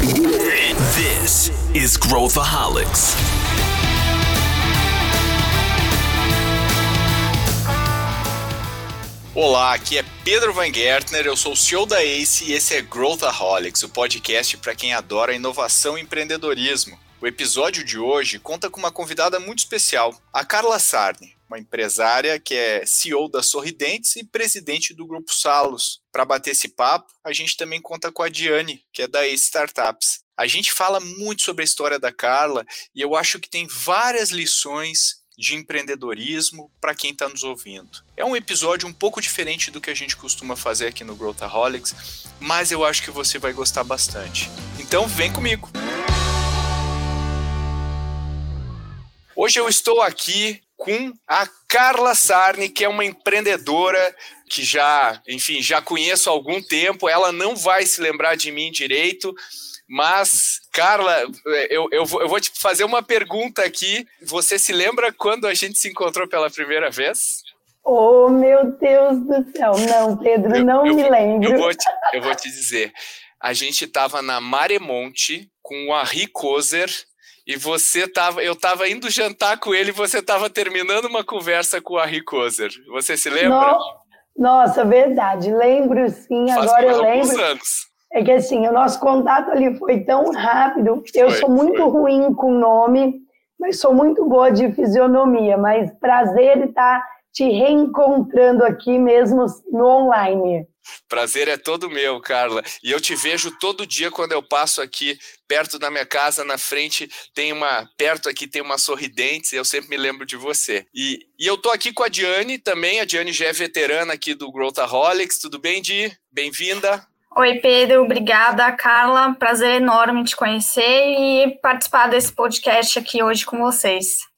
This is Growthaholics. Olá, aqui é Pedro Van Gertner, eu sou o CEO da ACE e esse é Growthaholics, o podcast para quem adora inovação e empreendedorismo. O episódio de hoje conta com uma convidada muito especial, a Carla Sarni, uma empresária que é CEO da Sorridentes e presidente do Grupo Salos. Para bater esse papo, a gente também conta com a Diane, que é da Ace Startups. A gente fala muito sobre a história da Carla e eu acho que tem várias lições de empreendedorismo para quem está nos ouvindo. É um episódio um pouco diferente do que a gente costuma fazer aqui no Growthaholics, mas eu acho que você vai gostar bastante. Então vem comigo! Hoje eu estou aqui com a Carla Sarni, que é uma empreendedora que já, enfim, já conheço há algum tempo. Ela não vai se lembrar de mim direito, mas, Carla, eu, eu, vou, eu vou te fazer uma pergunta aqui. Você se lembra quando a gente se encontrou pela primeira vez? Oh, meu Deus do céu. Não, Pedro, eu, não eu, me lembro. Eu vou, te, eu vou te dizer. A gente estava na Maremonte com o Henri Kozer e você tava, eu estava indo jantar com ele e você estava terminando uma conversa com o Harry Kozer. Você se lembra? Nossa, verdade. Lembro sim, Faz agora eu lembro. Anos. É que assim, o nosso contato ali foi tão rápido. Eu foi, sou muito foi. ruim com nome, mas sou muito boa de fisionomia. Mas prazer estar te reencontrando aqui mesmo no online. Prazer é todo meu, Carla. E eu te vejo todo dia quando eu passo aqui perto da minha casa, na frente tem uma perto aqui tem uma sorridente. Eu sempre me lembro de você. E, e eu tô aqui com a Diane também. A Diane já é veterana aqui do Growthaholics. Tudo bem, Di? Bem-vinda. Oi, Pedro. Obrigada, Carla. Prazer enorme te conhecer e participar desse podcast aqui hoje com vocês.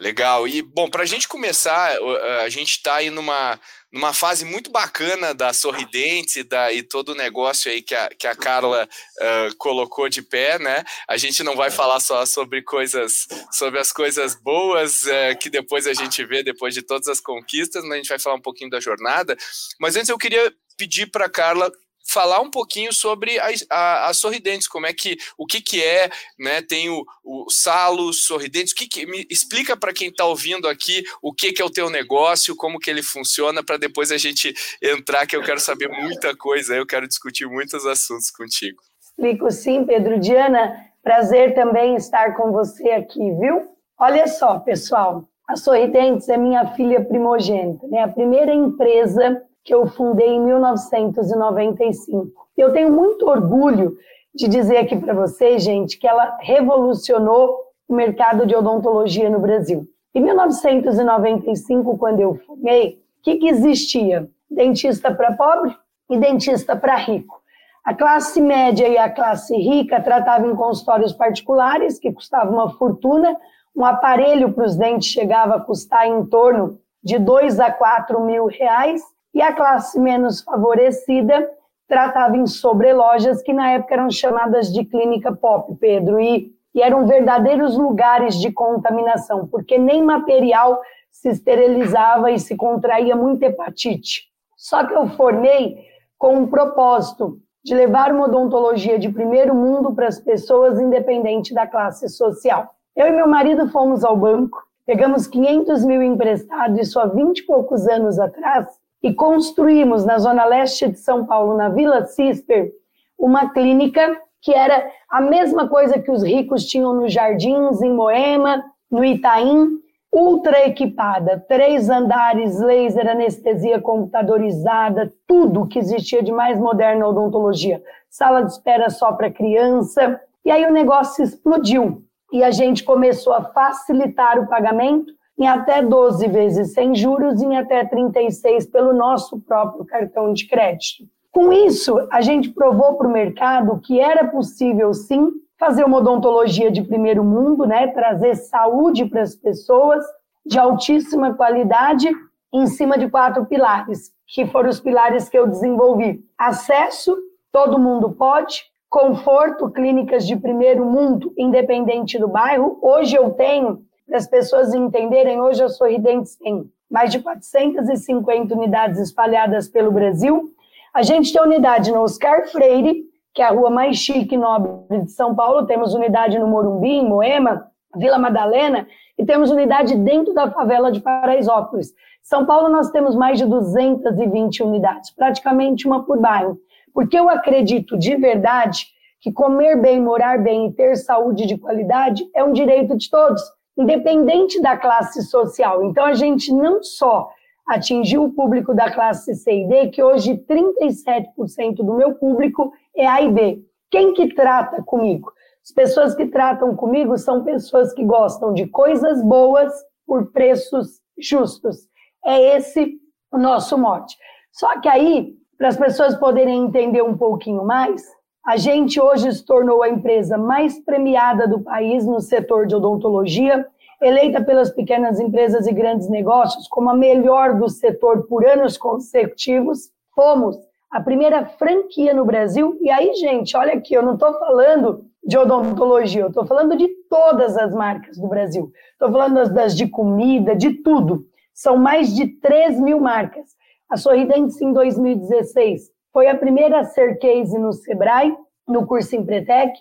Legal. E, bom, para a gente começar, a gente está aí numa, numa fase muito bacana da Sorridente e, da, e todo o negócio aí que a, que a Carla uh, colocou de pé, né? A gente não vai falar só sobre coisas, sobre as coisas boas uh, que depois a gente vê, depois de todas as conquistas, mas a gente vai falar um pouquinho da jornada. Mas antes eu queria pedir para a Carla falar um pouquinho sobre a, a, a, Sorridentes, como é que, o que que é, né, tem o, o Salos, Sorridentes, o que que, me explica para quem está ouvindo aqui o que que é o teu negócio, como que ele funciona, para depois a gente entrar, que eu quero saber muita coisa, eu quero discutir muitos assuntos contigo. Explico sim, Pedro. Diana, prazer também estar com você aqui, viu? Olha só, pessoal, a Sorridentes é minha filha primogênita, né, a primeira empresa que eu fundei em 1995. Eu tenho muito orgulho de dizer aqui para vocês, gente, que ela revolucionou o mercado de odontologia no Brasil. Em 1995, quando eu formei, o que, que existia? Dentista para pobre e dentista para rico. A classe média e a classe rica tratavam em consultórios particulares, que custavam uma fortuna. Um aparelho para os dentes chegava a custar em torno de 2 a 4 mil reais e a classe menos favorecida tratava em sobrelojas que na época eram chamadas de clínica pop, Pedro, e, e eram verdadeiros lugares de contaminação, porque nem material se esterilizava e se contraía muita hepatite. Só que eu formei com um propósito de levar uma odontologia de primeiro mundo para as pessoas, independente da classe social. Eu e meu marido fomos ao banco, pegamos 500 mil emprestados, isso há 20 e poucos anos atrás, e construímos na zona leste de São Paulo, na Vila Cisper, uma clínica que era a mesma coisa que os ricos tinham nos Jardins, em Moema, no Itaim, ultra equipada, três andares, laser, anestesia computadorizada, tudo que existia de mais moderno na odontologia. Sala de espera só para criança. E aí o negócio explodiu e a gente começou a facilitar o pagamento em até 12 vezes sem juros e em até 36 pelo nosso próprio cartão de crédito. Com isso, a gente provou para o mercado que era possível sim fazer uma odontologia de primeiro mundo, né, trazer saúde para as pessoas de altíssima qualidade em cima de quatro pilares, que foram os pilares que eu desenvolvi. Acesso, todo mundo pode, conforto, clínicas de primeiro mundo, independente do bairro. Hoje eu tenho as pessoas entenderem, hoje a Sorridentes tem mais de 450 unidades espalhadas pelo Brasil. A gente tem unidade no Oscar Freire, que é a rua mais chique e nobre de São Paulo. Temos unidade no Morumbi, em Moema, Vila Madalena, e temos unidade dentro da favela de Paraisópolis. São Paulo nós temos mais de 220 unidades, praticamente uma por bairro. Porque eu acredito de verdade que comer bem, morar bem e ter saúde de qualidade é um direito de todos, independente da classe social. Então a gente não só atingiu o público da classe C e D, que hoje 37% do meu público é A e B. Quem que trata comigo? As pessoas que tratam comigo são pessoas que gostam de coisas boas por preços justos. É esse o nosso mote. Só que aí, para as pessoas poderem entender um pouquinho mais, a gente hoje se tornou a empresa mais premiada do país no setor de odontologia, eleita pelas pequenas empresas e grandes negócios como a melhor do setor por anos consecutivos. Fomos a primeira franquia no Brasil. E aí, gente, olha aqui, eu não estou falando de odontologia, eu estou falando de todas as marcas do Brasil. Estou falando das, de comida, de tudo. São mais de 3 mil marcas. A Sorridentes, em 2016, foi a primeira a ser case no Sebrae, no curso Empretec,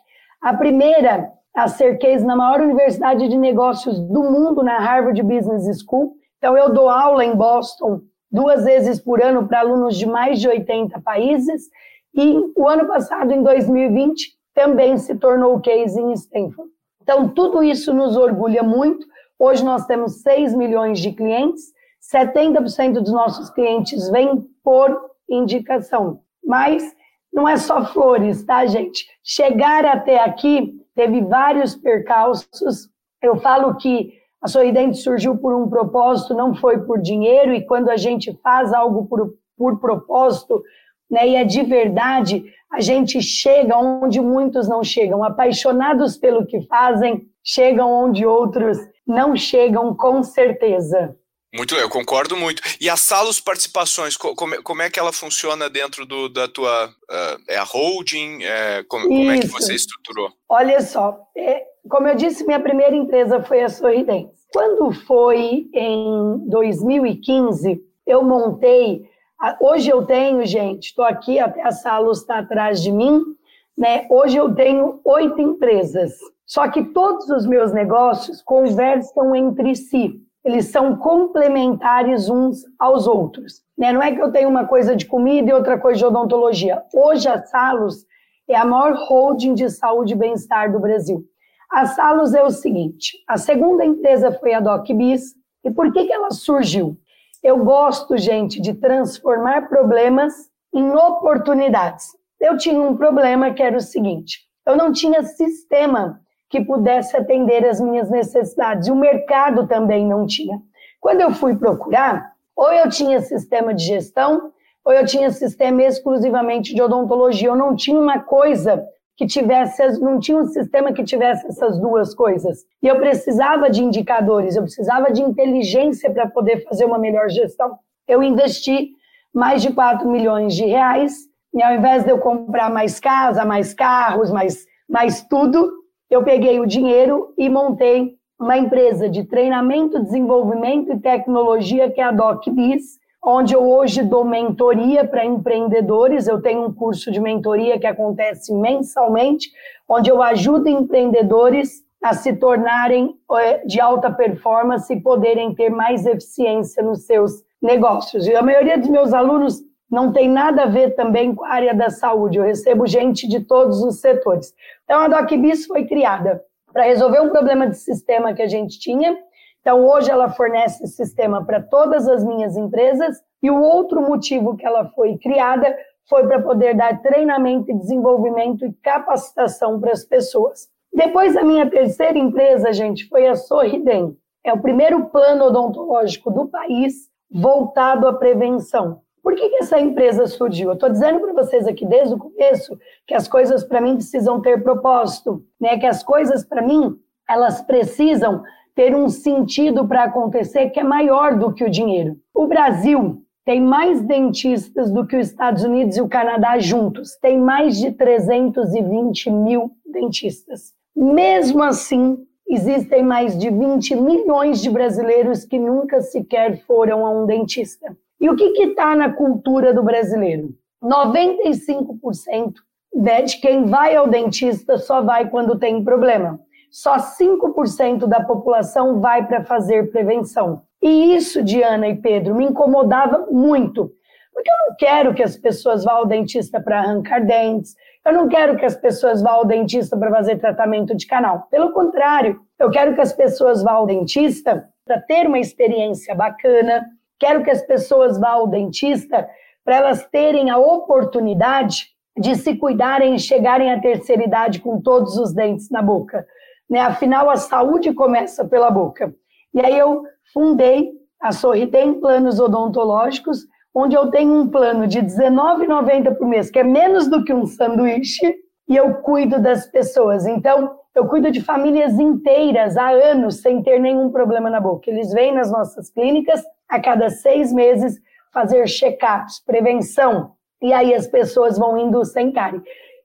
a primeira a ser case na maior universidade de negócios do mundo, na Harvard Business School. Então, eu dou aula em Boston duas vezes por ano para alunos de mais de 80 países. E o ano passado, em 2020, também se tornou case em Stanford. Então, tudo isso nos orgulha muito. Hoje nós temos 6 milhões de clientes, 70% dos nossos clientes vêm por indicação. Mas não é só flores, tá, gente? Chegar até aqui teve vários percalços. Eu falo que a Sorridente surgiu por um propósito, não foi por dinheiro, e quando a gente faz algo por, por propósito, né, e é de verdade, a gente chega onde muitos não chegam. Apaixonados pelo que fazem, chegam onde outros não chegam, com certeza. Muito, eu concordo muito. E a Salos Participações, como, como é que ela funciona dentro do, da tua. Uh, é a holding? É, como, como, é que você estruturou? Olha só, é, como eu disse, minha primeira empresa foi a Sorridentes. Quando foi em 2015, eu montei. Hoje eu tenho, gente, estou aqui, até a Salos está atrás de mim, né? Hoje eu tenho oito empresas. Só que todos os meus negócios conversam entre si eles são complementares uns aos outros. Né? Não é que eu tenho uma coisa de comida e outra coisa de odontologia. Hoje a Salos é a maior holding de saúde e bem-estar do Brasil. A Salos é o seguinte: a segunda empresa foi a DocBiz. E por que, que ela surgiu? Eu gosto, gente, de transformar problemas em oportunidades. Eu tinha um problema que era o seguinte: eu não tinha sistema que pudesse atender as minhas necessidades. E o mercado também não tinha. Quando eu fui procurar, ou eu tinha sistema de gestão, ou eu tinha sistema exclusivamente de odontologia. Eu não tinha uma coisa que tivesse, não tinha um sistema que tivesse essas duas coisas. E eu precisava de indicadores, eu precisava de inteligência para poder fazer uma melhor gestão. Eu investi mais de 4 milhões de reais, e ao invés de eu comprar mais casa, mais carros, mais, mais tudo, eu peguei o dinheiro e montei uma empresa de treinamento, desenvolvimento e tecnologia, que é a DocBiz, onde eu hoje dou mentoria para empreendedores. Eu tenho um curso de mentoria que acontece mensalmente, onde eu ajudo empreendedores a se tornarem eh, de alta performance e poderem ter mais eficiência nos seus negócios. E a maioria dos meus alunos não tem nada a ver também com a área da saúde. Eu recebo gente de todos os setores. Então, a DocBiz foi criada para resolver um problema de sistema que a gente tinha. Então, hoje ela fornece sistema para todas as minhas empresas. E o outro motivo que ela foi criada foi para poder dar treinamento desenvolvimento e capacitação para as pessoas. Depois, a minha terceira empresa, gente, foi a Sorridem. É o primeiro plano odontológico do país voltado à prevenção. Por que, que essa empresa surgiu? Eu estou dizendo para vocês aqui desde o começo que as coisas para mim precisam ter propósito, né? Que as coisas para mim elas precisam ter um sentido para acontecer que é maior do que o dinheiro. O Brasil tem mais dentistas do que os Estados Unidos e o Canadá juntos. Tem mais de 320 mil dentistas. Mesmo assim, existem mais de 20 milhões de brasileiros que nunca sequer foram a um dentista. E o que está na cultura do brasileiro? 95% né, de quem vai ao dentista só vai quando tem problema. Só 5% da população vai para fazer prevenção. E isso, Diana e Pedro, me incomodava muito. Porque eu não quero que as pessoas vá ao dentista para arrancar dentes, eu não quero que as pessoas vá ao dentista para fazer tratamento de canal. Pelo contrário, eu quero que as pessoas vá ao dentista para ter uma experiência bacana, quero que as pessoas vá ao dentista para elas terem a oportunidade de se cuidarem e chegarem à terceira idade com todos os dentes na boca. Né? Afinal, a saúde começa pela boca. E aí eu fundei a Sorridem Planos Odontológicos, onde eu tenho um plano de R$19,90 por mês, que é menos do que um sanduíche, e eu cuido das pessoas. Então, eu cuido de famílias inteiras há anos sem ter nenhum problema na boca. Eles vêm nas nossas clínicas a cada seis meses fazer check-ups, prevenção, e aí as pessoas vão indo sem cárie.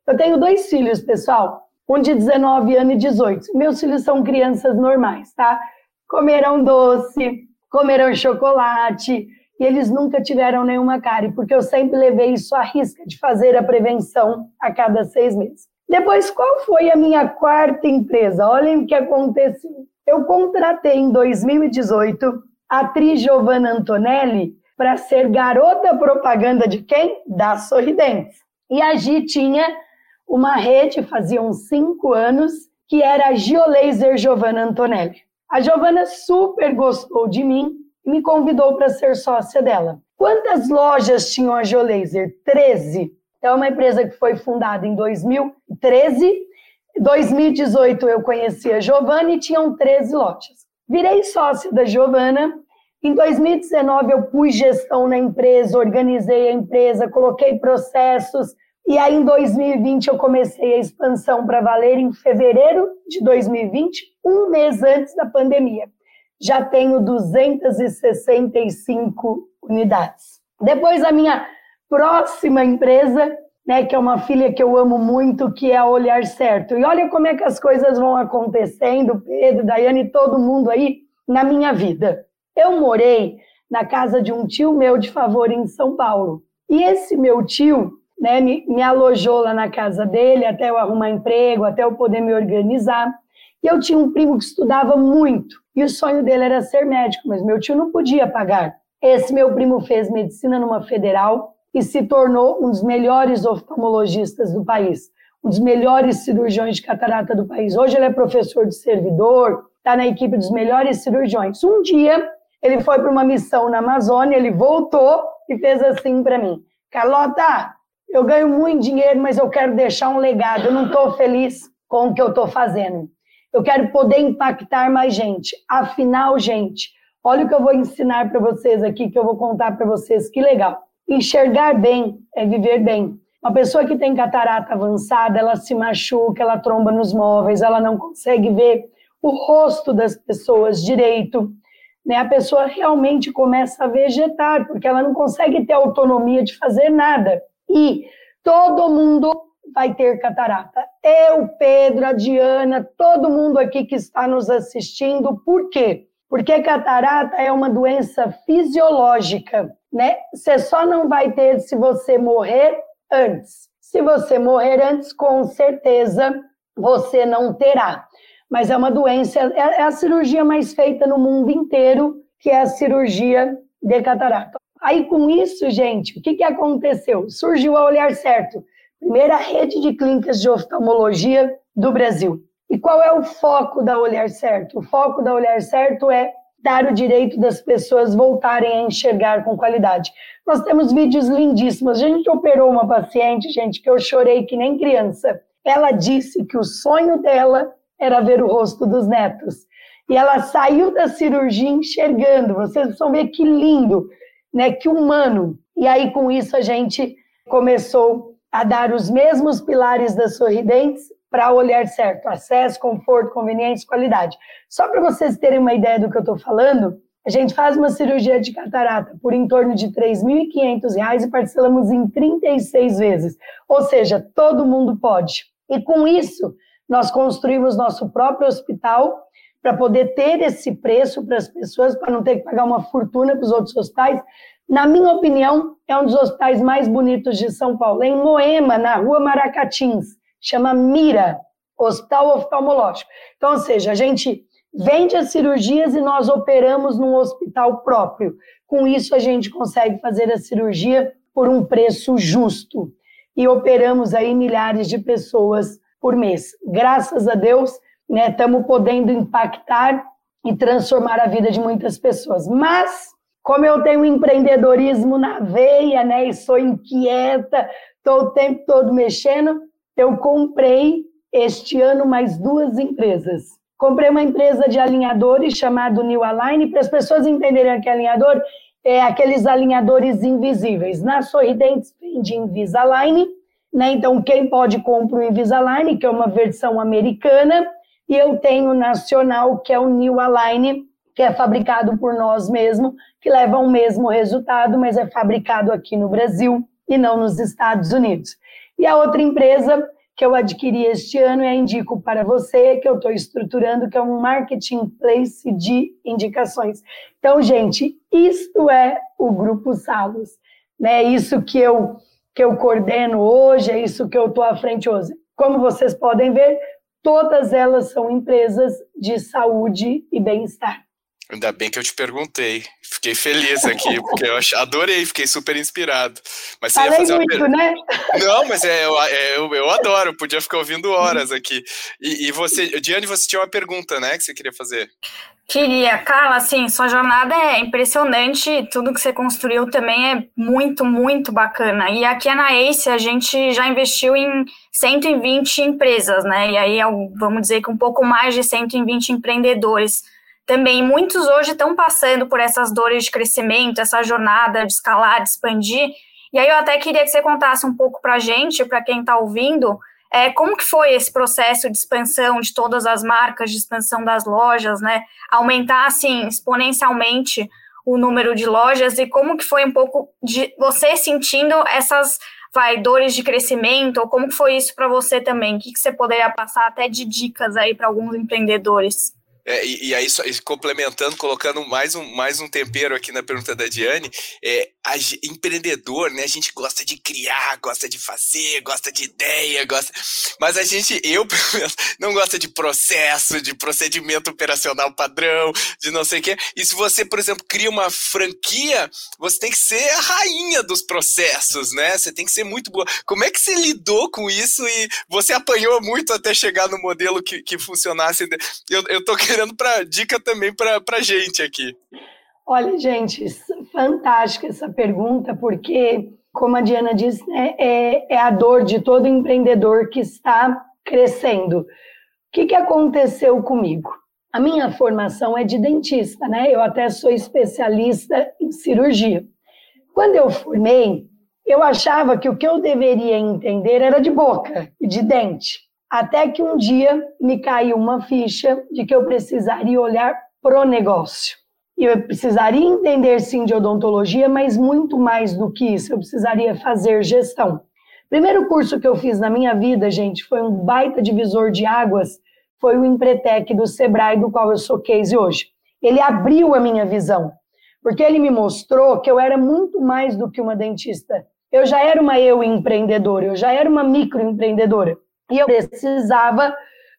Eu tenho dois filhos, pessoal, um de 19 anos e 18. Meus filhos são crianças normais, tá? Comerão doce, comerão chocolate, e eles nunca tiveram nenhuma cárie, porque eu sempre levei isso à risca de fazer a prevenção a cada seis meses. Depois, qual foi a minha quarta empresa? Olhem o que aconteceu. Eu contratei em 2018 a atriz Giovanna Antonelli para ser garota propaganda de quem? Da Sorridentes. E a Gi tinha uma rede, fazia uns cinco anos, que era a Geolaser Giovanna Antonelli. A Giovanna super gostou de mim e me convidou para ser sócia dela. Quantas lojas tinham a Geolaser? 13. É uma empresa que foi fundada em 2013. 2018 eu conheci a Giovanna e tinham 13 lojas. Virei sócia da Giovanna em 2019, eu pus gestão na empresa, organizei a empresa, coloquei processos. E aí, em 2020, eu comecei a expansão para valer em fevereiro de 2020, um mês antes da pandemia. Já tenho 265 unidades. Depois, a minha próxima empresa, né, que é uma filha que eu amo muito, que é a Olhar Certo. E olha como é que as coisas vão acontecendo, Pedro, Daiane, todo mundo aí, na minha vida. Eu morei na casa de um tio meu de favor em São Paulo. E esse meu tio né, me, me alojou lá na casa dele até eu arrumar emprego, até eu poder me organizar. E eu tinha um primo que estudava muito. E o sonho dele era ser médico, mas meu tio não podia pagar. Esse meu primo fez medicina numa federal e se tornou um dos melhores oftalmologistas do país, um dos melhores cirurgiões de catarata do país. Hoje ele é professor de servidor, está na equipe dos melhores cirurgiões. Um dia ele foi para uma missão na Amazônia, ele voltou e fez assim para mim: Carlota, eu ganho muito dinheiro, mas eu quero deixar um legado. Eu não estou feliz com o que eu estou fazendo. Eu quero poder impactar mais gente. Afinal, gente, olha o que eu vou ensinar para vocês aqui, que eu vou contar para vocês. Que legal. Enxergar bem é viver bem. Uma pessoa que tem catarata avançada, ela se machuca, ela tromba nos móveis, ela não consegue ver o rosto das pessoas direito né, a pessoa realmente começa a vegetar, porque ela não consegue ter autonomia de fazer nada. E todo mundo vai ter catarata. Eu, Pedro, a Diana, todo mundo aqui que está nos assistindo. Por quê? Porque catarata é uma doença fisiológica, né? Você só não vai ter se você morrer antes. Se você morrer antes, com certeza você não terá mas é uma doença, é, é a cirurgia mais feita no mundo inteiro, que é a cirurgia de catarata. Aí com isso, gente, o que, que aconteceu? Surgiu a Olhar Certo, primeira rede de clínicas de oftalmologia do Brasil. E qual é o foco da Olhar Certo? O foco da Olhar Certo é dar o direito das pessoas voltarem a enxergar com qualidade. Nós temos vídeos lindíssimos. A gente operou uma paciente, gente, que eu chorei que nem criança. Ela disse que o sonho dela era ver o rosto dos netos. E ela saiu da cirurgia enxergando. Vocês vão ver que lindo, né? Que humano. E aí, com isso, a gente começou a dar os mesmos pilares das sorridentes para olhar certo: acesso, conforto, conveniência, qualidade. Só para vocês terem uma ideia do que eu estou falando, a gente faz uma cirurgia de catarata por em torno de R$ 3.500 e parcelamos em 36 vezes. Ou seja, todo mundo pode. E com isso, nós construímos nosso próprio hospital para poder ter esse preço para as pessoas, para não ter que pagar uma fortuna para os outros hospitais. Na minha opinião, é um dos hospitais mais bonitos de São Paulo. Em Moema, na rua Maracatins. Chama Mira, Hospital Oftalmológico. Então, ou seja, a gente vende as cirurgias e nós operamos num hospital próprio. Com isso, a gente consegue fazer a cirurgia por um preço justo. E operamos aí milhares de pessoas por mês. Graças a Deus, estamos né, podendo impactar e transformar a vida de muitas pessoas. Mas, como eu tenho empreendedorismo na veia, né, e sou inquieta, estou o tempo todo mexendo, eu comprei este ano mais duas empresas. Comprei uma empresa de alinhadores chamado New Align, para as pessoas entenderem que é alinhador, é aqueles alinhadores invisíveis. Na Sorridentes vende Invisalign, né? Então quem pode compra o Invisalign, que é uma versão americana, e eu tenho nacional, que é o New Align, que é fabricado por nós mesmos, que leva o mesmo resultado, mas é fabricado aqui no Brasil e não nos Estados Unidos. E a outra empresa que eu adquiri este ano e a indico para você, que eu estou estruturando, que é um marketplace de indicações. Então, gente, isto é o Grupo Salos. Né? Isso que eu, que eu coordeno hoje, é isso que eu estou à frente hoje. Como vocês podem ver, todas elas são empresas de saúde e bem-estar. Ainda bem que eu te perguntei. Fiquei feliz aqui, porque eu adorei, fiquei super inspirado. Mas você Falei ia fazer muito, uma né? Não, mas é, eu, é, eu, eu, adoro, podia ficar ouvindo horas aqui. E, e você, Diane, você tinha uma pergunta, né, que você queria fazer? Queria. Carla, assim, sua jornada é impressionante, tudo que você construiu também é muito, muito bacana. E aqui na Ace a gente já investiu em 120 empresas, né? E aí, vamos dizer que um pouco mais de 120 empreendedores também muitos hoje estão passando por essas dores de crescimento, essa jornada de escalar, de expandir. E aí eu até queria que você contasse um pouco para a gente, para quem está ouvindo, é, como que foi esse processo de expansão de todas as marcas, de expansão das lojas, né? Aumentar, assim, exponencialmente o número de lojas e como que foi um pouco de você sentindo essas vai, dores de crescimento, ou como que foi isso para você também? O que, que você poderia passar até de dicas aí para alguns empreendedores? É, e, e, aí, só, complementando, colocando mais um, mais um tempero aqui na pergunta da Diane, é, a, empreendedor, né? A gente gosta de criar, gosta de fazer, gosta de ideia, gosta. Mas a gente, eu, pelo menos, não gosta de processo, de procedimento operacional padrão, de não sei o quê. E se você, por exemplo, cria uma franquia, você tem que ser a rainha dos processos, né? Você tem que ser muito boa. Como é que você lidou com isso e você apanhou muito até chegar no modelo que, que funcionasse? Eu, eu tô querendo querendo para dica também para a gente aqui. Olha, gente, fantástica essa pergunta, porque, como a Diana disse, né, é, é a dor de todo empreendedor que está crescendo. O que, que aconteceu comigo? A minha formação é de dentista, né? Eu até sou especialista em cirurgia. Quando eu formei, eu achava que o que eu deveria entender era de boca e de dente. Até que um dia me caiu uma ficha de que eu precisaria olhar pro negócio. Eu precisaria entender sim de odontologia, mas muito mais do que isso, eu precisaria fazer gestão. Primeiro curso que eu fiz na minha vida, gente, foi um baita divisor de águas, foi o Empretec do Sebrae, do qual eu sou case hoje. Ele abriu a minha visão, porque ele me mostrou que eu era muito mais do que uma dentista. Eu já era uma eu empreendedora, eu já era uma microempreendedora. E eu precisava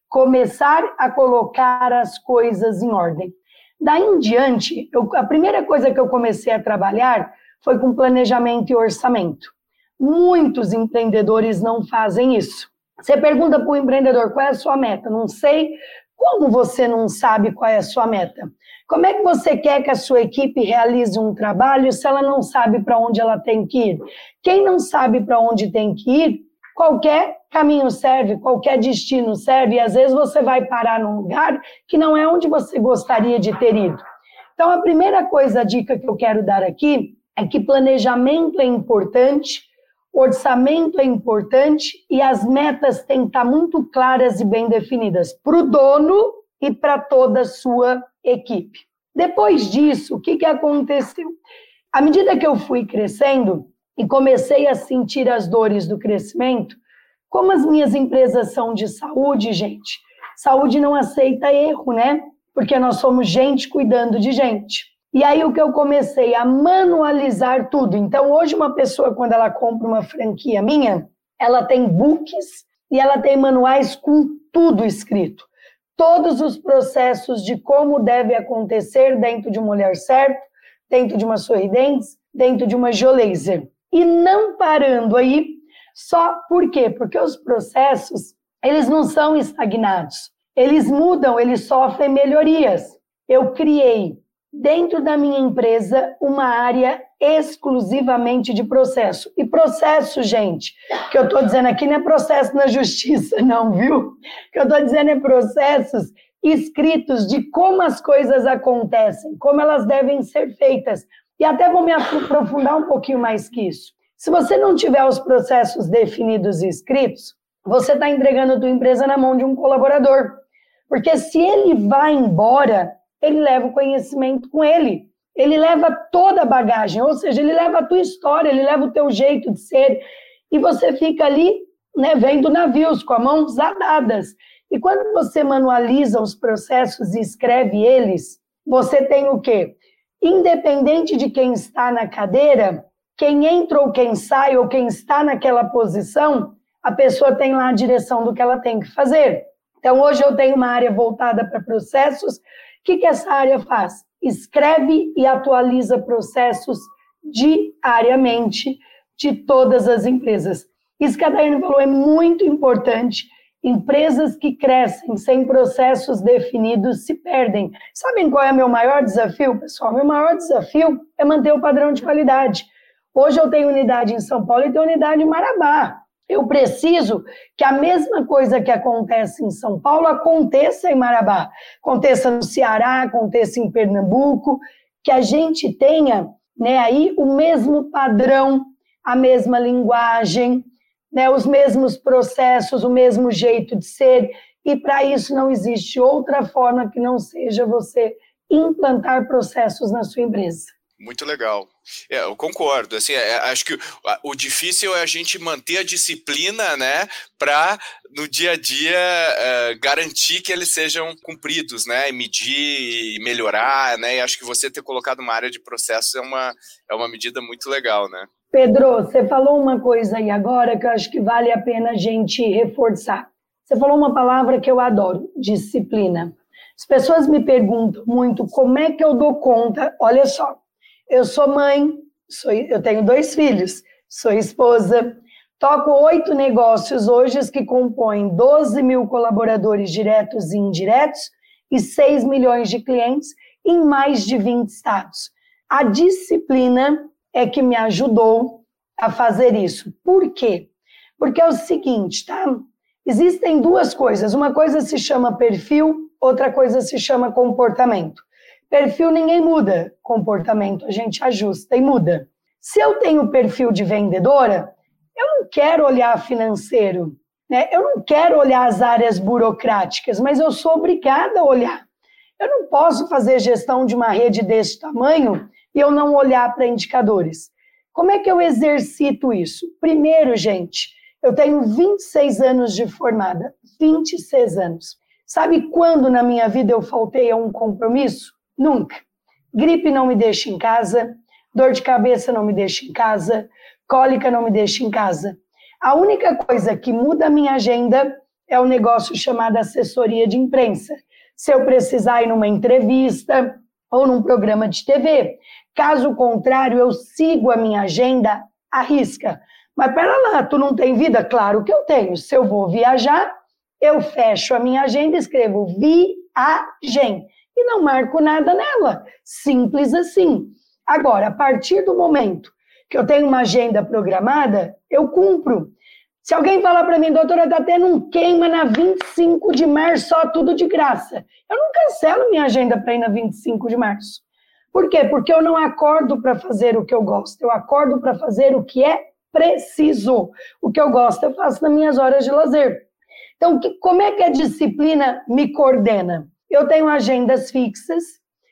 começar a colocar as coisas em ordem. Daí em diante, eu, a primeira coisa que eu comecei a trabalhar foi com planejamento e orçamento. Muitos empreendedores não fazem isso. Você pergunta para o empreendedor qual é a sua meta? Não sei. Como você não sabe qual é a sua meta? Como é que você quer que a sua equipe realize um trabalho se ela não sabe para onde ela tem que ir? Quem não sabe para onde tem que ir qualquer caminho serve, qualquer destino serve, e às vezes você vai parar num lugar que não é onde você gostaria de ter ido. Então, a primeira coisa, a dica que eu quero dar aqui é que planejamento é importante, orçamento é importante e as metas têm que estar muito claras e bem definidas para o dono e para toda a sua equipe. Depois disso, o que, que aconteceu? À medida que eu fui crescendo, e comecei a sentir as dores do crescimento, como as minhas empresas são de saúde, gente, saúde não aceita erro, né? Porque nós somos gente cuidando de gente. E aí o que eu comecei a manualizar tudo. Então hoje uma pessoa quando ela compra uma franquia minha, ela tem books e ela tem manuais com tudo escrito. Todos os processos de como deve acontecer dentro de uma mulher certa, dentro de uma sorridentes, dentro de uma geolaser. E não parando aí, só por quê? Porque os processos, eles não são estagnados. Eles mudam, eles sofrem melhorias. Eu criei dentro da minha empresa uma área exclusivamente de processo. E processo, gente, que eu estou dizendo aqui não é processo na justiça, não, viu? O que eu estou dizendo é processos escritos de como as coisas acontecem, como elas devem ser feitas. E até vou me aprofundar um pouquinho mais que isso. Se você não tiver os processos definidos e escritos, você está entregando a tua empresa na mão de um colaborador. Porque se ele vai embora, ele leva o conhecimento com ele. Ele leva toda a bagagem, ou seja, ele leva a tua história, ele leva o teu jeito de ser, e você fica ali, né, vendo navios com as mãos dadas. E quando você manualiza os processos e escreve eles, você tem o quê? Independente de quem está na cadeira, quem entra ou quem sai, ou quem está naquela posição, a pessoa tem lá a direção do que ela tem que fazer. Então, hoje eu tenho uma área voltada para processos, que, que essa área faz? Escreve e atualiza processos diariamente de todas as empresas. Isso que a Daiane falou é muito importante. Empresas que crescem sem processos definidos se perdem. Sabem qual é o meu maior desafio, pessoal? Meu maior desafio é manter o padrão de qualidade. Hoje eu tenho unidade em São Paulo e tenho unidade em Marabá. Eu preciso que a mesma coisa que acontece em São Paulo aconteça em Marabá, aconteça no Ceará, aconteça em Pernambuco, que a gente tenha né, aí o mesmo padrão, a mesma linguagem, né, os mesmos processos, o mesmo jeito de ser, e para isso não existe outra forma que não seja você implantar processos na sua empresa. Muito legal. É, eu concordo. Assim, é, acho que o, o, difícil é a gente manter a disciplina, né, para no dia a dia é, garantir que eles sejam cumpridos, né, e medir e melhorar, né. E acho que você ter colocado uma área de processos é uma é uma medida muito legal, né. Pedro, você falou uma coisa aí agora que eu acho que vale a pena a gente reforçar. Você falou uma palavra que eu adoro, disciplina. As pessoas me perguntam muito como é que eu dou conta. Olha só, eu sou mãe, sou, eu tenho dois filhos, sou esposa, toco oito negócios hoje que compõem 12 mil colaboradores diretos e indiretos e 6 milhões de clientes em mais de 20 estados. A disciplina é que me ajudou a fazer isso. Por quê? Porque é o seguinte, tá? Existem duas coisas. Uma coisa se chama perfil, outra coisa se chama comportamento. Perfil ninguém muda, comportamento a gente ajusta e muda. Se eu tenho perfil de vendedora, eu não quero olhar financeiro, né? Eu não quero olhar as áreas burocráticas, mas eu sou obrigada a olhar. Eu não posso fazer gestão de uma rede desse tamanho e eu não olhar para indicadores. Como é que eu exercito isso? Primeiro, gente, eu tenho 26 anos de formada, 26 anos. Sabe quando na minha vida eu faltei a um compromisso? Nunca. Gripe não me deixa em casa, dor de cabeça não me deixa em casa, cólica não me deixa em casa. A única coisa que muda a minha agenda é o um negócio chamado assessoria de imprensa. Se eu precisar ir numa entrevista ou num programa de TV. Caso contrário, eu sigo a minha agenda à risca. Mas pera lá, tu não tem vida? Claro que eu tenho. Se eu vou viajar, eu fecho a minha agenda e escrevo viagem e não marco nada nela. Simples assim. Agora, a partir do momento que eu tenho uma agenda programada, eu cumpro. Se alguém falar para mim, doutora, está tendo um queima na 25 de março, só tudo de graça. Eu não cancelo minha agenda para ir na 25 de março. Por quê? Porque eu não acordo para fazer o que eu gosto, eu acordo para fazer o que é preciso. O que eu gosto, eu faço nas minhas horas de lazer. Então, que, como é que a disciplina me coordena? Eu tenho agendas fixas,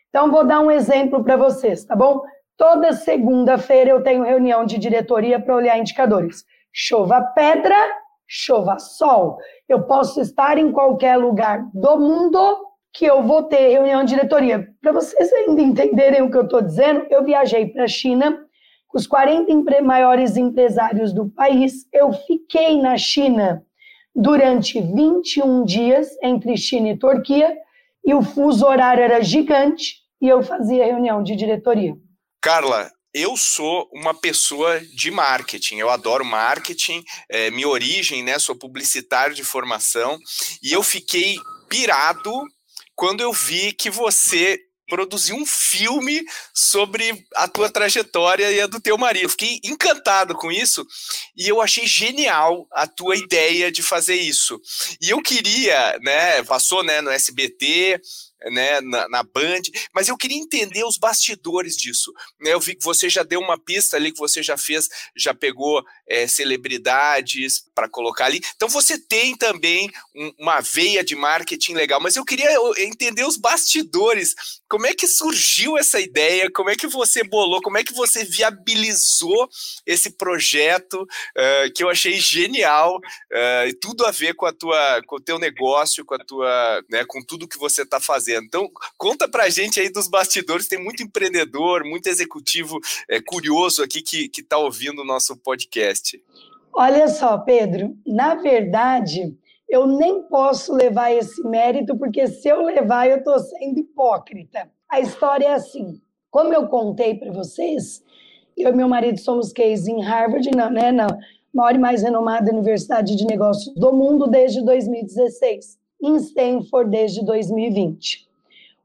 então vou dar um exemplo para vocês, tá bom? Toda segunda-feira eu tenho reunião de diretoria para olhar indicadores. Chova pedra, chova sol. Eu posso estar em qualquer lugar do mundo que eu vou ter reunião de diretoria. Para vocês ainda entenderem o que eu estou dizendo, eu viajei para a China com os 40 maiores empresários do país. Eu fiquei na China durante 21 dias, entre China e Turquia, e o fuso horário era gigante, e eu fazia reunião de diretoria. Carla, eu sou uma pessoa de marketing, eu adoro marketing, é, minha origem, né, sou publicitário de formação, e eu fiquei pirado quando eu vi que você produziu um filme sobre a tua trajetória e a do teu marido. Fiquei encantado com isso e eu achei genial a tua ideia de fazer isso. E eu queria, né, passou, né, no SBT, né, na, na, Band, mas eu queria entender os bastidores disso. Né? Eu vi que você já deu uma pista ali, que você já fez, já pegou é, celebridades para colocar ali. Então você tem também um, uma veia de marketing legal, mas eu queria entender os bastidores. Como é que surgiu essa ideia? Como é que você bolou? Como é que você viabilizou esse projeto uh, que eu achei genial uh, e tudo a ver com a tua, com o teu negócio, com a tua, né, com tudo que você está fazendo. Então, conta pra gente aí dos bastidores, tem muito empreendedor, muito executivo é, curioso aqui que está ouvindo o nosso podcast. Olha só, Pedro, na verdade, eu nem posso levar esse mérito, porque se eu levar, eu estou sendo hipócrita. A história é assim: como eu contei para vocês, eu e meu marido somos case em Harvard, não, né, na maior e mais renomada universidade de negócios do mundo desde 2016 em Stanford desde 2020.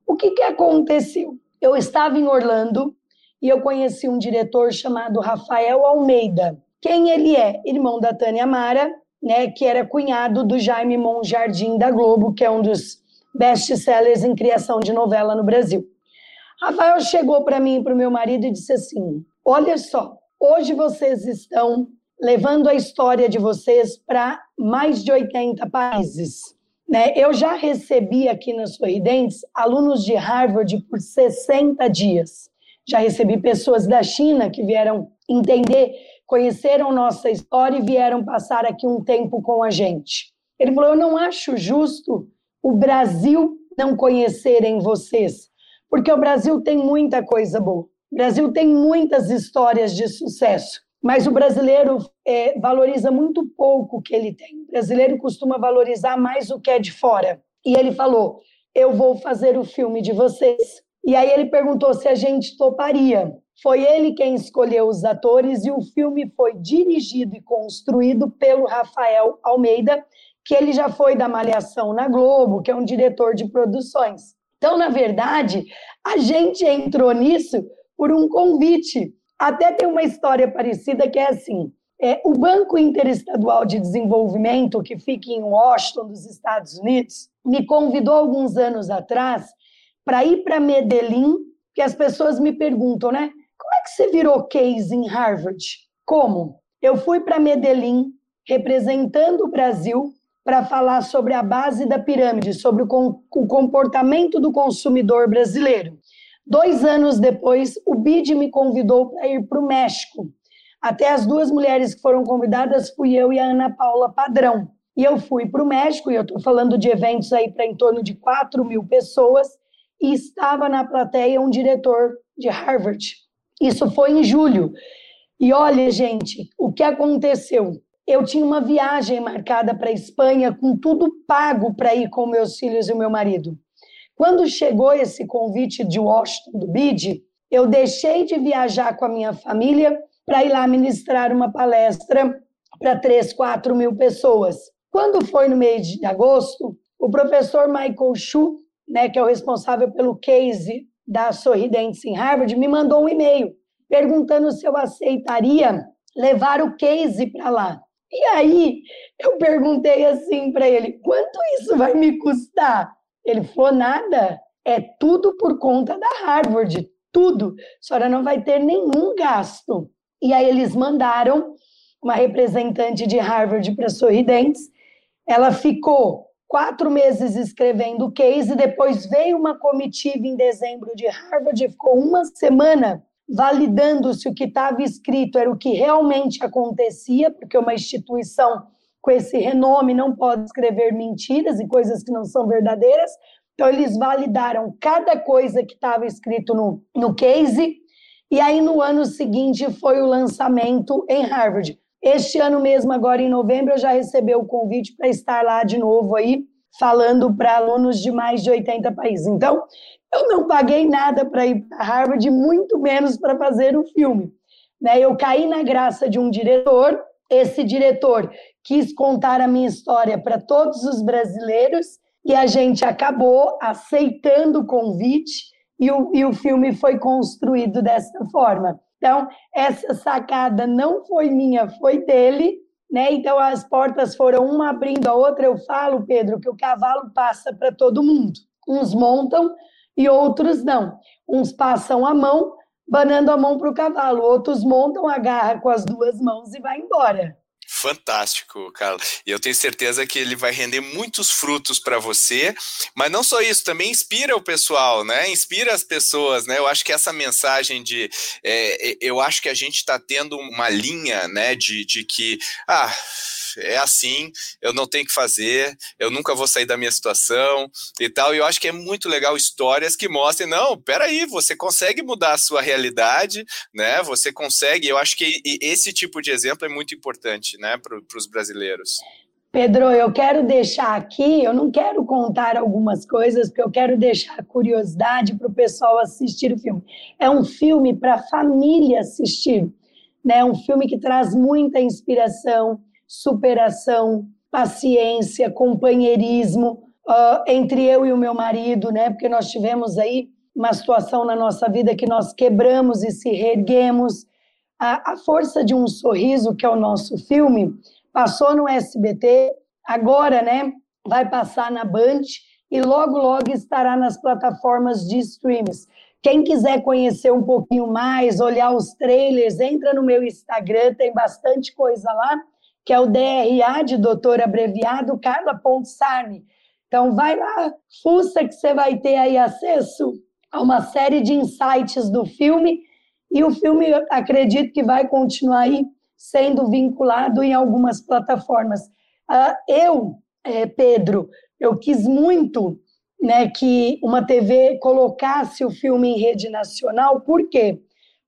O que, que aconteceu? Eu estava em Orlando e eu conheci um diretor chamado Rafael Almeida. Quem ele é? Irmão da Tânia Mara, né, que era cunhado do Jaime Monjardim da Globo, que é um dos best-sellers em criação de novela no Brasil. Rafael chegou para mim e para o meu marido e disse assim: Olha só, hoje vocês estão levando a história de vocês para mais de 80 países. Né? Eu já recebi aqui na Sorridentes alunos de Harvard por 60 dias. Já recebi pessoas da China que vieram entender, conheceram nossa história e vieram passar aqui um tempo com a gente. Ele falou: Eu não acho justo o Brasil não conhecerem vocês, porque o Brasil tem muita coisa boa. O Brasil tem muitas histórias de sucesso. Mas o brasileiro é, valoriza muito pouco o que ele tem. O brasileiro costuma valorizar mais o que é de fora. E ele falou: Eu vou fazer o filme de vocês. E aí ele perguntou se a gente toparia. Foi ele quem escolheu os atores e o filme foi dirigido e construído pelo Rafael Almeida, que ele já foi da Malhação na Globo, que é um diretor de produções. Então, na verdade, a gente entrou nisso por um convite até tem uma história parecida que é assim: é, o Banco Interestadual de Desenvolvimento, que fica em Washington, dos Estados Unidos, me convidou alguns anos atrás para ir para Medellín, que as pessoas me perguntam, né? É que você virou case em Harvard? Como? Eu fui para Medellín representando o Brasil para falar sobre a base da pirâmide, sobre o, o comportamento do consumidor brasileiro. Dois anos depois, o BID me convidou para ir para o México. Até as duas mulheres que foram convidadas fui eu e a Ana Paula Padrão. E eu fui para o México, e eu estou falando de eventos aí para em torno de 4 mil pessoas, e estava na plateia um diretor de Harvard. Isso foi em julho. E olha, gente, o que aconteceu? Eu tinha uma viagem marcada para a Espanha, com tudo pago para ir com meus filhos e meu marido. Quando chegou esse convite de Washington, do BID, eu deixei de viajar com a minha família para ir lá ministrar uma palestra para 3, 4 mil pessoas. Quando foi no mês de agosto, o professor Michael Shu, né, que é o responsável pelo case da Sorridentes em Harvard, me mandou um e-mail perguntando se eu aceitaria levar o case para lá. E aí eu perguntei assim para ele: quanto isso vai me custar? Ele falou: nada, é tudo por conta da Harvard, tudo. A senhora não vai ter nenhum gasto. E aí eles mandaram uma representante de Harvard para Sorridentes. Ela ficou quatro meses escrevendo o case, depois veio uma comitiva em dezembro de Harvard, ficou uma semana validando se o que estava escrito era o que realmente acontecia, porque uma instituição com esse renome não pode escrever mentiras e coisas que não são verdadeiras. Então, eles validaram cada coisa que estava escrito no, no case, e aí no ano seguinte foi o lançamento em Harvard. Este ano mesmo, agora em novembro, eu já recebi o convite para estar lá de novo aí, falando para alunos de mais de 80 países. Então, eu não paguei nada para ir para Harvard, muito menos para fazer o filme. Né? Eu caí na graça de um diretor, esse diretor quis contar a minha história para todos os brasileiros e a gente acabou aceitando o convite e o, e o filme foi construído dessa forma. Então, essa sacada não foi minha, foi dele, né? Então, as portas foram uma abrindo a outra. Eu falo, Pedro, que o cavalo passa para todo mundo. Uns montam e outros não. Uns passam a mão, banando a mão para o cavalo, outros montam, agarra com as duas mãos e vai embora. Fantástico, Carlos. E eu tenho certeza que ele vai render muitos frutos para você. Mas não só isso, também inspira o pessoal, né? Inspira as pessoas, né? Eu acho que essa mensagem de. É, eu acho que a gente está tendo uma linha, né? De, de que. Ah, é assim, eu não tenho que fazer, eu nunca vou sair da minha situação e tal. E eu acho que é muito legal histórias que mostrem, não, peraí, você consegue mudar a sua realidade, né? Você consegue. Eu acho que esse tipo de exemplo é muito importante, né, para os brasileiros. Pedro, eu quero deixar aqui, eu não quero contar algumas coisas, porque eu quero deixar curiosidade para o pessoal assistir o filme. É um filme para a família assistir, né? Um filme que traz muita inspiração, superação, paciência, companheirismo uh, entre eu e o meu marido, né? Porque nós tivemos aí uma situação na nossa vida que nós quebramos e se reerguemos. A, a força de um sorriso, que é o nosso filme, passou no SBT, agora, né? Vai passar na Band e logo, logo estará nas plataformas de streams. Quem quiser conhecer um pouquinho mais, olhar os trailers, entra no meu Instagram, tem bastante coisa lá que é o DRA de doutor abreviado Carla Sarni. Então, vai lá, fuça que você vai ter aí acesso a uma série de insights do filme, e o filme, acredito que vai continuar aí sendo vinculado em algumas plataformas. Uh, eu, é, Pedro, eu quis muito né, que uma TV colocasse o filme em rede nacional, por quê?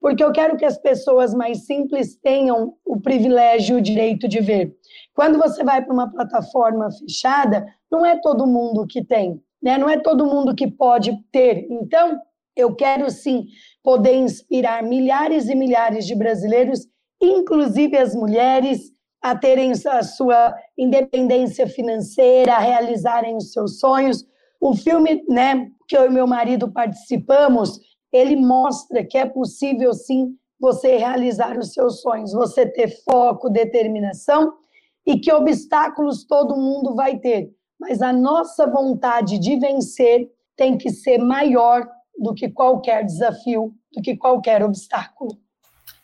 Porque eu quero que as pessoas mais simples tenham o privilégio e o direito de ver. Quando você vai para uma plataforma fechada, não é todo mundo que tem, né? não é todo mundo que pode ter. Então, eu quero sim poder inspirar milhares e milhares de brasileiros, inclusive as mulheres, a terem a sua independência financeira, a realizarem os seus sonhos. O filme né, que eu e meu marido participamos, ele mostra que é possível sim você realizar os seus sonhos, você ter foco, determinação e que obstáculos todo mundo vai ter, mas a nossa vontade de vencer tem que ser maior do que qualquer desafio, do que qualquer obstáculo.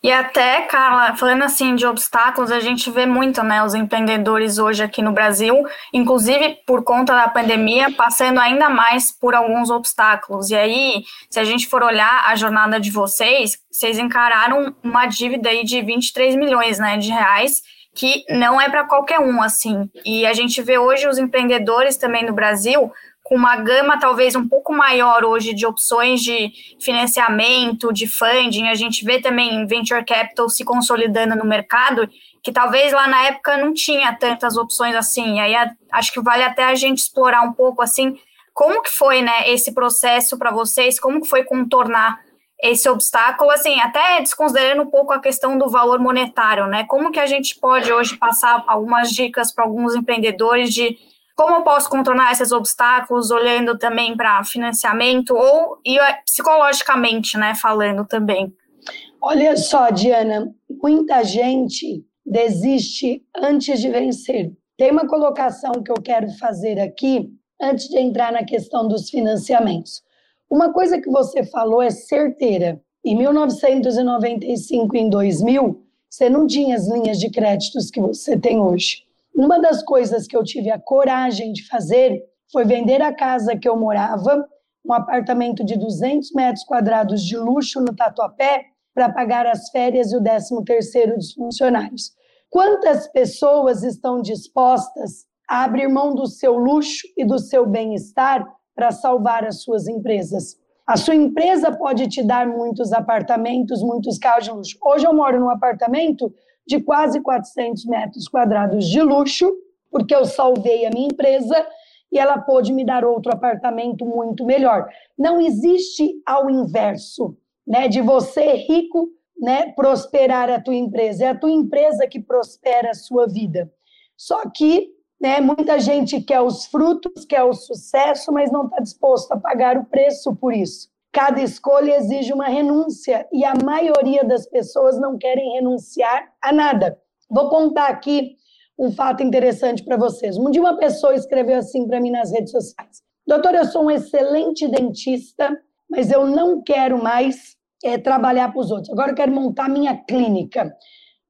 E até, Carla, falando assim de obstáculos, a gente vê muito, né, os empreendedores hoje aqui no Brasil, inclusive por conta da pandemia, passando ainda mais por alguns obstáculos. E aí, se a gente for olhar a jornada de vocês, vocês encararam uma dívida aí de 23 milhões, né, de reais, que não é para qualquer um, assim. E a gente vê hoje os empreendedores também no Brasil com uma gama talvez um pouco maior hoje de opções de financiamento, de funding. A gente vê também venture capital se consolidando no mercado, que talvez lá na época não tinha tantas opções assim. E aí acho que vale até a gente explorar um pouco assim como que foi, né, esse processo para vocês, como que foi contornar esse obstáculo, assim, até desconsiderando um pouco a questão do valor monetário, né? Como que a gente pode hoje passar algumas dicas para alguns empreendedores de como eu posso contornar esses obstáculos, olhando também para financiamento ou e é, psicologicamente, né, falando também? Olha só, Diana, muita gente desiste antes de vencer. Tem uma colocação que eu quero fazer aqui antes de entrar na questão dos financiamentos. Uma coisa que você falou é certeira. Em 1995 e em 2000, você não tinha as linhas de créditos que você tem hoje. Uma das coisas que eu tive a coragem de fazer foi vender a casa que eu morava, um apartamento de 200 metros quadrados de luxo no Tatuapé, para pagar as férias e o 13 terceiro dos funcionários. Quantas pessoas estão dispostas a abrir mão do seu luxo e do seu bem-estar para salvar as suas empresas. A sua empresa pode te dar muitos apartamentos, muitos carros de luxo. Hoje eu moro num apartamento de quase 400 metros quadrados de luxo, porque eu salvei a minha empresa e ela pôde me dar outro apartamento muito melhor. Não existe ao inverso, né, de você rico, né, prosperar a tua empresa. É a tua empresa que prospera a sua vida. Só que né, muita gente quer os frutos, quer o sucesso, mas não está disposto a pagar o preço por isso. Cada escolha exige uma renúncia e a maioria das pessoas não querem renunciar a nada. Vou contar aqui um fato interessante para vocês. Um dia uma pessoa escreveu assim para mim nas redes sociais: Doutor, eu sou um excelente dentista, mas eu não quero mais é, trabalhar para os outros. Agora eu quero montar minha clínica.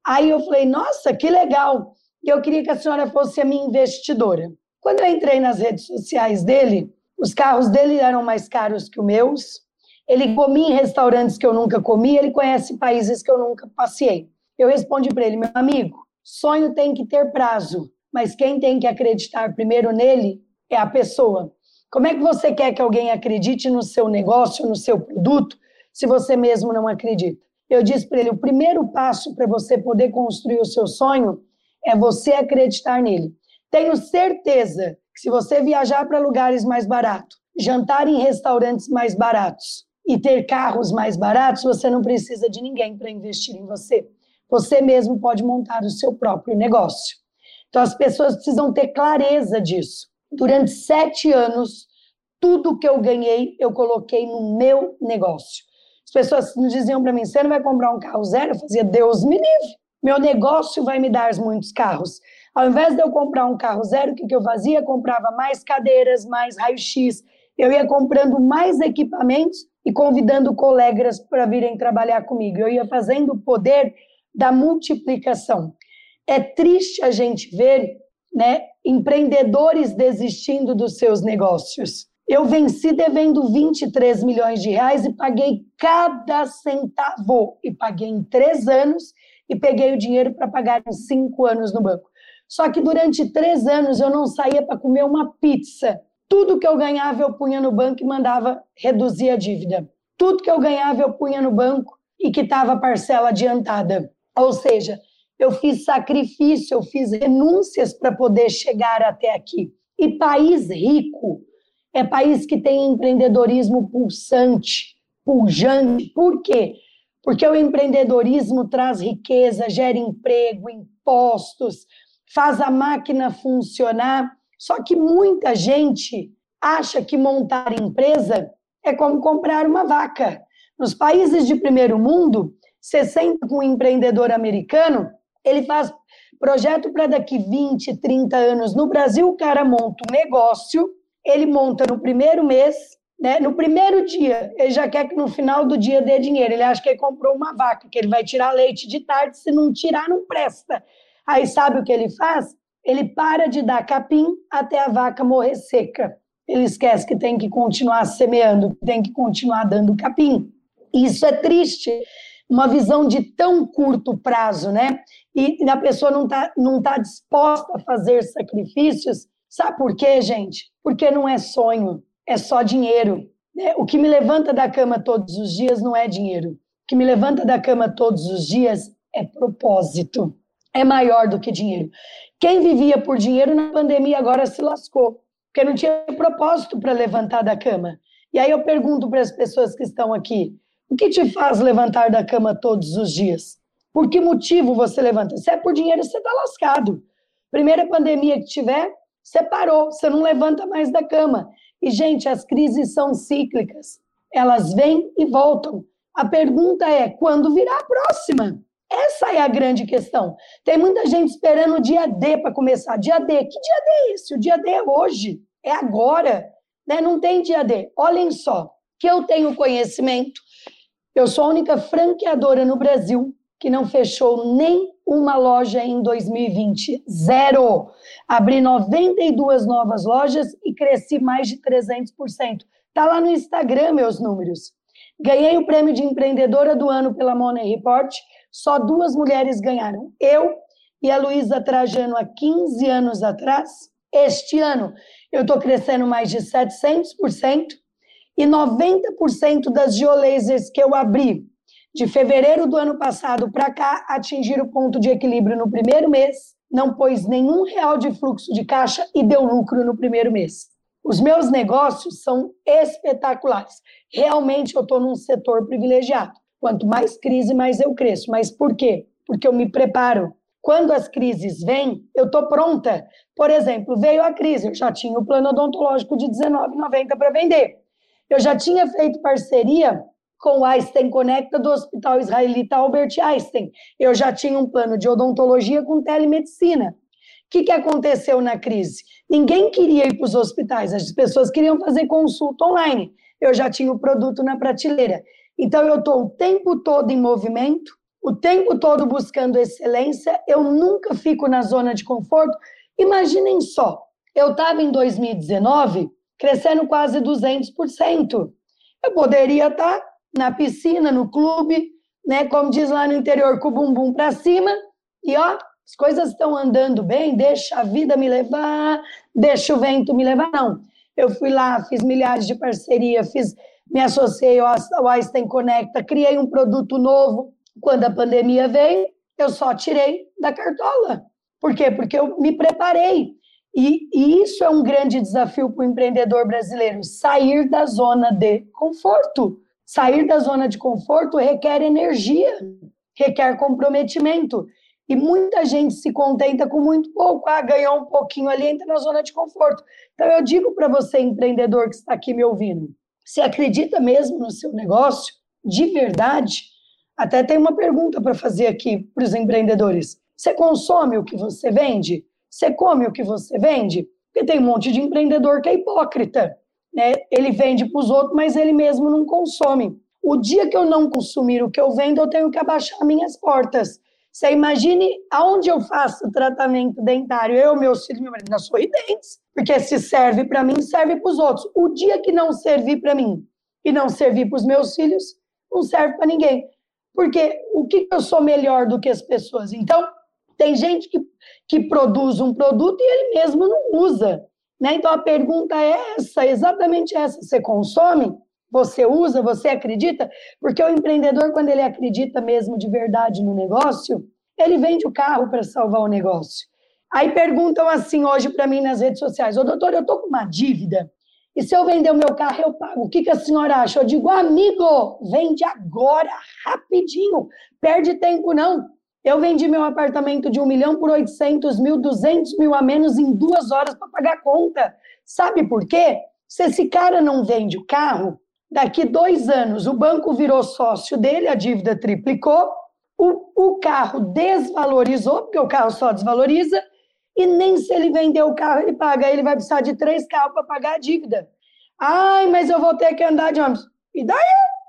Aí eu falei: Nossa, que legal! E eu queria que a senhora fosse a minha investidora. Quando eu entrei nas redes sociais dele, os carros dele eram mais caros que os meus. Ele comia em restaurantes que eu nunca comi, ele conhece países que eu nunca passei. Eu respondi para ele, meu amigo, sonho tem que ter prazo, mas quem tem que acreditar primeiro nele é a pessoa. Como é que você quer que alguém acredite no seu negócio, no seu produto, se você mesmo não acredita? Eu disse para ele: o primeiro passo para você poder construir o seu sonho é você acreditar nele. Tenho certeza que se você viajar para lugares mais baratos, jantar em restaurantes mais baratos e ter carros mais baratos, você não precisa de ninguém para investir em você. Você mesmo pode montar o seu próprio negócio. Então as pessoas precisam ter clareza disso. Durante sete anos, tudo que eu ganhei, eu coloquei no meu negócio. As pessoas diziam para mim: você não vai comprar um carro zero? Eu fazia, Deus me livre. Meu negócio vai me dar muitos carros. Ao invés de eu comprar um carro zero, o que, que eu fazia? Comprava mais cadeiras, mais raio-x. Eu ia comprando mais equipamentos e convidando colegas para virem trabalhar comigo. Eu ia fazendo o poder da multiplicação. É triste a gente ver né, empreendedores desistindo dos seus negócios. Eu venci devendo 23 milhões de reais e paguei cada centavo. E paguei em três anos e peguei o dinheiro para pagar em cinco anos no banco. Só que durante três anos eu não saía para comer uma pizza. Tudo que eu ganhava eu punha no banco e mandava reduzir a dívida. Tudo que eu ganhava eu punha no banco e quitava a parcela adiantada. Ou seja, eu fiz sacrifício, eu fiz renúncias para poder chegar até aqui. E país rico é país que tem empreendedorismo pulsante, pujante. Por quê? Porque o empreendedorismo traz riqueza, gera emprego, impostos, faz a máquina funcionar. Só que muita gente acha que montar empresa é como comprar uma vaca. Nos países de primeiro mundo, você senta com um empreendedor americano, ele faz projeto para daqui 20, 30 anos. No Brasil, o cara monta um negócio, ele monta no primeiro mês, né? No primeiro dia, ele já quer que no final do dia dê dinheiro. Ele acha que ele comprou uma vaca, que ele vai tirar leite de tarde, se não tirar, não presta. Aí sabe o que ele faz? Ele para de dar capim até a vaca morrer seca. Ele esquece que tem que continuar semeando, que tem que continuar dando capim. Isso é triste, uma visão de tão curto prazo, né? E a pessoa não está não tá disposta a fazer sacrifícios. Sabe por quê, gente? Porque não é sonho, é só dinheiro. Né? O que me levanta da cama todos os dias não é dinheiro. O que me levanta da cama todos os dias é propósito. É maior do que dinheiro. Quem vivia por dinheiro na pandemia agora se lascou, porque não tinha propósito para levantar da cama. E aí eu pergunto para as pessoas que estão aqui: o que te faz levantar da cama todos os dias? Por que motivo você levanta? Se é por dinheiro, você está lascado. Primeira pandemia que tiver, você parou, você não levanta mais da cama. E, gente, as crises são cíclicas. Elas vêm e voltam. A pergunta é: quando virá a próxima? Essa é a grande questão. Tem muita gente esperando o dia D para começar. Dia D, que dia D é esse? O dia D é hoje, é agora. Né? Não tem dia D. Olhem só, que eu tenho conhecimento, eu sou a única franqueadora no Brasil que não fechou nem uma loja em 2020. Zero. Abri 92 novas lojas e cresci mais de 300%. Tá lá no Instagram meus números. Ganhei o prêmio de empreendedora do ano pela Money Report. Só duas mulheres ganharam. Eu e a Luísa Trajano há 15 anos atrás. Este ano eu estou crescendo mais de 700%, e 90% das geolasers que eu abri de fevereiro do ano passado para cá atingiram o ponto de equilíbrio no primeiro mês, não pôs nenhum real de fluxo de caixa e deu lucro no primeiro mês. Os meus negócios são espetaculares. Realmente eu estou num setor privilegiado. Quanto mais crise, mais eu cresço. Mas por quê? Porque eu me preparo. Quando as crises vêm, eu estou pronta. Por exemplo, veio a crise, eu já tinha o plano odontológico de R$19,90 para vender. Eu já tinha feito parceria com o Einstein Conecta do Hospital Israelita Albert Einstein. Eu já tinha um plano de odontologia com telemedicina. O que, que aconteceu na crise? Ninguém queria ir para os hospitais, as pessoas queriam fazer consulta online. Eu já tinha o produto na prateleira. Então, eu estou o tempo todo em movimento, o tempo todo buscando excelência, eu nunca fico na zona de conforto. Imaginem só, eu estava em 2019 crescendo quase 200%. Eu poderia estar na piscina, no clube, né, como diz lá no interior, com o bumbum para cima, e ó, as coisas estão andando bem, deixa a vida me levar, deixa o vento me levar. Não, eu fui lá, fiz milhares de parceria, fiz, me associei ao Einstein Conecta, criei um produto novo. Quando a pandemia veio, eu só tirei da cartola. Por quê? Porque eu me preparei. E, e isso é um grande desafio para o empreendedor brasileiro: sair da zona de conforto. Sair da zona de conforto requer energia, requer comprometimento. E muita gente se contenta com muito pouco. Ah, ganhou um pouquinho ali, entra na zona de conforto. Então, eu digo para você, empreendedor que está aqui me ouvindo: se acredita mesmo no seu negócio, de verdade, até tem uma pergunta para fazer aqui para os empreendedores. Você consome o que você vende? Você come o que você vende? Porque tem um monte de empreendedor que é hipócrita. Né? Ele vende para os outros, mas ele mesmo não consome. O dia que eu não consumir o que eu vendo, eu tenho que abaixar minhas portas. Você imagine aonde eu faço tratamento dentário, eu, meus filhos, meu marido, na Sorridentes. Porque se serve para mim, serve para os outros. O dia que não servir para mim e não servir para os meus filhos, não serve para ninguém. Porque o que eu sou melhor do que as pessoas? Então, tem gente que, que produz um produto e ele mesmo não usa. Né? Então a pergunta é essa, exatamente essa. Você consome? Você usa? Você acredita? Porque o empreendedor, quando ele acredita mesmo de verdade no negócio, ele vende o carro para salvar o negócio. Aí perguntam assim hoje para mim nas redes sociais: Ô doutor, eu estou com uma dívida. E se eu vender o meu carro, eu pago. O que, que a senhora acha? Eu digo, amigo, vende agora, rapidinho. Perde tempo, não. Eu vendi meu apartamento de um milhão por 800 mil, 200 mil a menos em duas horas para pagar a conta. Sabe por quê? Se esse cara não vende o carro, daqui dois anos o banco virou sócio dele, a dívida triplicou, o, o carro desvalorizou, porque o carro só desvaloriza, e nem se ele vender o carro ele paga, ele vai precisar de três carros para pagar a dívida. Ai, mas eu vou ter que andar de ônibus. E daí?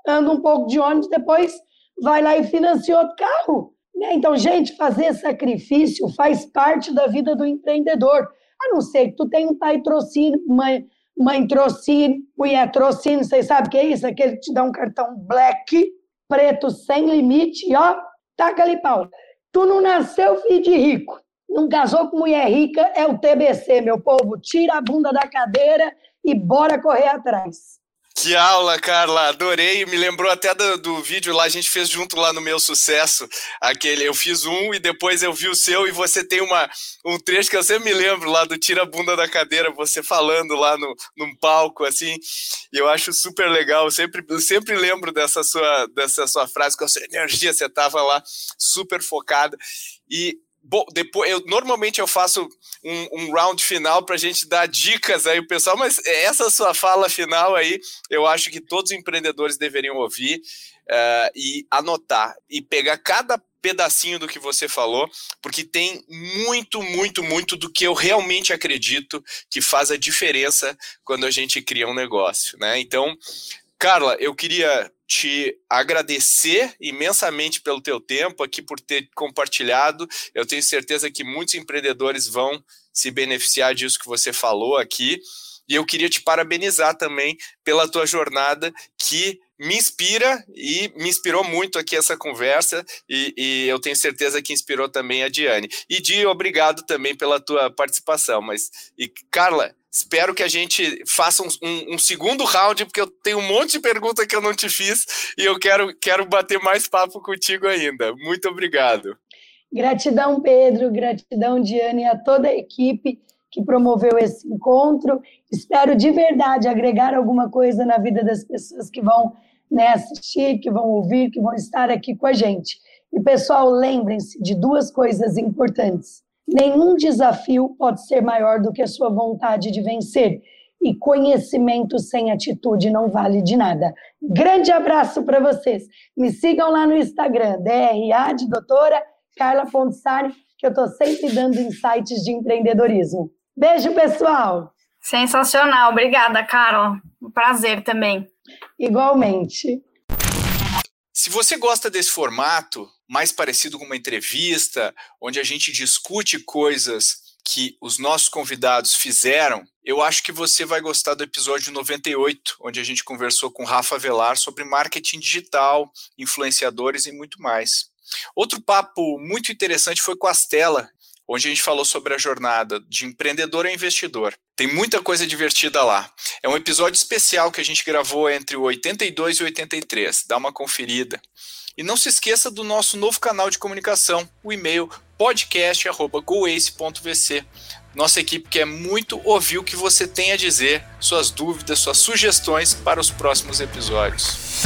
Anda um pouco de ônibus, depois vai lá e financia outro carro. Né? Então, gente, fazer sacrifício faz parte da vida do empreendedor. A não ser que tu tenha um pai trocínio, mãe, mãe trocínio, mulher trocínio, vocês sabem o que é isso? Aquele que te dá um cartão black, preto, sem limite, e ó, taca ali pau. Tu não nasceu filho de rico, não casou com mulher rica, é o TBC, meu povo. Tira a bunda da cadeira e bora correr atrás. Que aula, Carla, adorei. Me lembrou até do, do, vídeo lá, a gente fez junto lá no meu sucesso. Aquele, eu fiz um e depois eu vi o seu, e você tem uma, um trecho que eu sempre me lembro lá do Tira a Bunda da Cadeira, você falando lá no, num palco, assim. E eu acho super legal. Eu sempre, eu sempre lembro dessa sua, dessa sua frase, com a sua energia, você estava lá super focada. E Bom, depois eu normalmente eu faço um, um round final para a gente dar dicas aí, pessoal, mas essa sua fala final aí, eu acho que todos os empreendedores deveriam ouvir uh, e anotar e pegar cada pedacinho do que você falou, porque tem muito, muito, muito do que eu realmente acredito que faz a diferença quando a gente cria um negócio, né? Então, Carla, eu queria te agradecer imensamente pelo teu tempo aqui, por ter compartilhado. Eu tenho certeza que muitos empreendedores vão se beneficiar disso que você falou aqui. E eu queria te parabenizar também pela tua jornada, que me inspira e me inspirou muito aqui essa conversa e, e, eu tenho certeza que inspirou também a Diane. E Di, obrigado também pela tua participação. Mas e Carla, espero que a gente faça um, um, um, segundo round porque eu tenho um monte de perguntas que eu não te fiz e eu quero quero bater mais papo contigo ainda. Muito obrigado. Gratidão Pedro, gratidão Diane a toda a equipe que promoveu esse encontro. Espero de verdade agregar alguma coisa na vida das pessoas que vão né, assistir, que vão ouvir, que vão estar aqui com a gente. E, pessoal, lembrem-se de duas coisas importantes. Nenhum desafio pode ser maior do que a sua vontade de vencer. E conhecimento sem atitude não vale de nada. Grande abraço para vocês. Me sigam lá no Instagram, DRA de doutora Carla Pontissani, que eu estou sempre dando insights de empreendedorismo. Beijo, pessoal! Sensacional, obrigada, Carol. Um prazer também. Igualmente. Se você gosta desse formato, mais parecido com uma entrevista, onde a gente discute coisas que os nossos convidados fizeram, eu acho que você vai gostar do episódio 98, onde a gente conversou com Rafa Velar sobre marketing digital, influenciadores e muito mais. Outro papo muito interessante foi com a Stella, onde a gente falou sobre a jornada de empreendedor a investidor. Tem muita coisa divertida lá. É um episódio especial que a gente gravou entre o 82 e o 83. Dá uma conferida. E não se esqueça do nosso novo canal de comunicação, o e-mail podcast@goace.vc. Nossa equipe quer muito ouvir o que você tem a dizer, suas dúvidas, suas sugestões para os próximos episódios.